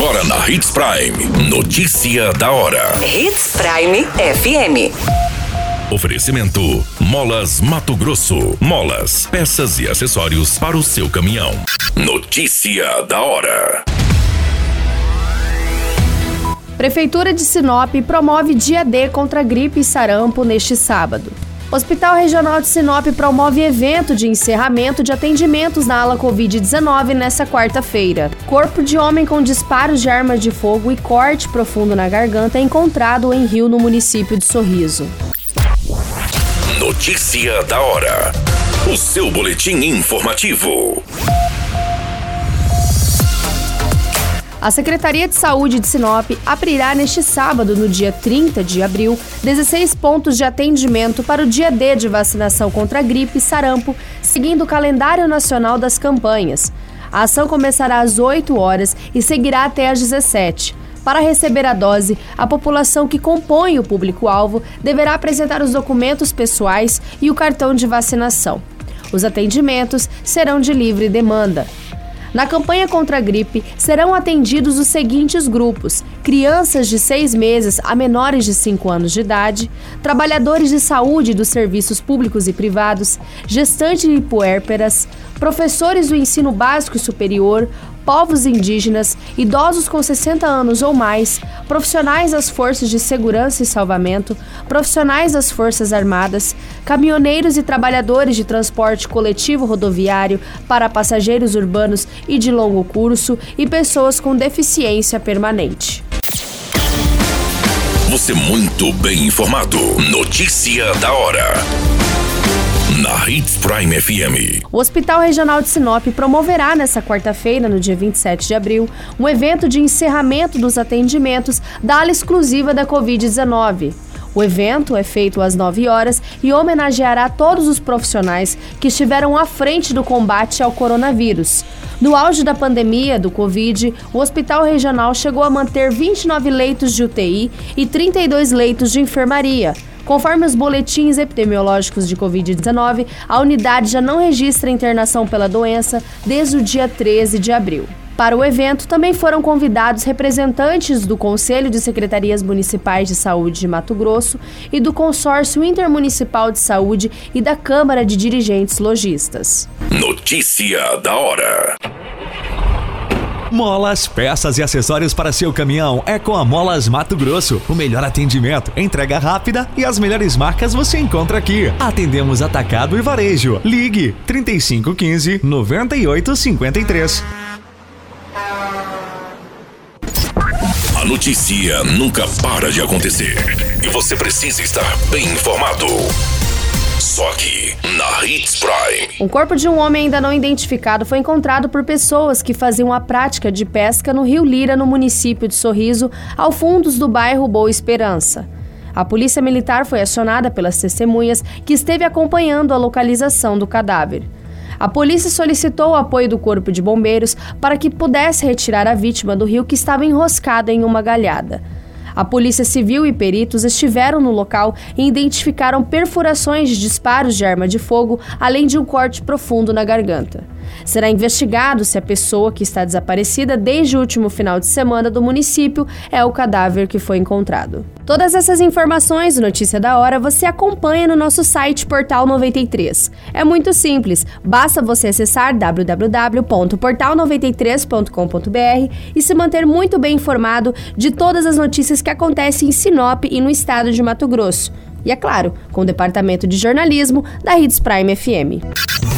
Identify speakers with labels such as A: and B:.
A: Agora na Hits Prime. Notícia da hora.
B: Hits Prime FM.
A: Oferecimento: Molas Mato Grosso. Molas, peças e acessórios para o seu caminhão. Notícia da hora.
C: Prefeitura de Sinop promove dia D contra gripe e sarampo neste sábado. Hospital Regional de Sinop promove evento de encerramento de atendimentos na ala Covid-19 nesta quarta-feira. Corpo de homem com disparos de arma de fogo e corte profundo na garganta é encontrado em Rio, no município de Sorriso.
A: Notícia da hora. O seu boletim informativo.
C: A Secretaria de Saúde de Sinop abrirá neste sábado, no dia 30 de abril, 16 pontos de atendimento para o dia D de vacinação contra gripe e sarampo, seguindo o calendário nacional das campanhas. A ação começará às 8 horas e seguirá até às 17. Para receber a dose, a população que compõe o público-alvo deverá apresentar os documentos pessoais e o cartão de vacinação. Os atendimentos serão de livre demanda. Na campanha contra a gripe, serão atendidos os seguintes grupos: crianças de 6 meses a menores de 5 anos de idade, trabalhadores de saúde dos serviços públicos e privados, gestantes e puérperas, professores do ensino básico e superior, povos indígenas, idosos com 60 anos ou mais, profissionais das forças de segurança e salvamento, profissionais das Forças Armadas, caminhoneiros e trabalhadores de transporte coletivo rodoviário para passageiros urbanos e de longo curso e pessoas com deficiência permanente.
A: Você muito bem informado. Notícia da hora na Hits Prime FM.
C: O Hospital Regional de Sinop promoverá nesta quarta-feira, no dia 27 de abril, um evento de encerramento dos atendimentos da ala exclusiva da Covid-19. O evento é feito às 9 horas e homenageará todos os profissionais que estiveram à frente do combate ao coronavírus. No auge da pandemia do Covid, o Hospital Regional chegou a manter 29 leitos de UTI e 32 leitos de enfermaria. Conforme os boletins epidemiológicos de Covid-19, a unidade já não registra internação pela doença desde o dia 13 de abril. Para o evento, também foram convidados representantes do Conselho de Secretarias Municipais de Saúde de Mato Grosso e do Consórcio Intermunicipal de Saúde e da Câmara de Dirigentes Logistas.
A: Notícia da hora.
D: Molas, peças e acessórios para seu caminhão é com a Molas Mato Grosso. O melhor atendimento, entrega rápida e as melhores marcas você encontra aqui. Atendemos atacado e varejo. Ligue 3515 9853.
A: Notícia nunca para de acontecer e você precisa estar bem informado. Só aqui, na Hits Prime.
C: Um corpo de um homem ainda não identificado foi encontrado por pessoas que faziam a prática de pesca no Rio Lira, no município de Sorriso, ao fundos do bairro Boa Esperança. A polícia militar foi acionada pelas testemunhas que esteve acompanhando a localização do cadáver. A polícia solicitou o apoio do Corpo de Bombeiros para que pudesse retirar a vítima do rio que estava enroscada em uma galhada. A Polícia Civil e peritos estiveram no local e identificaram perfurações de disparos de arma de fogo, além de um corte profundo na garganta. Será investigado se a pessoa que está desaparecida desde o último final de semana do município é o cadáver que foi encontrado. Todas essas informações e notícia da hora você acompanha no nosso site Portal 93. É muito simples, basta você acessar www.portal93.com.br e se manter muito bem informado de todas as notícias que acontecem em Sinop e no estado de Mato Grosso. E é claro, com o departamento de jornalismo da Hits Prime FM.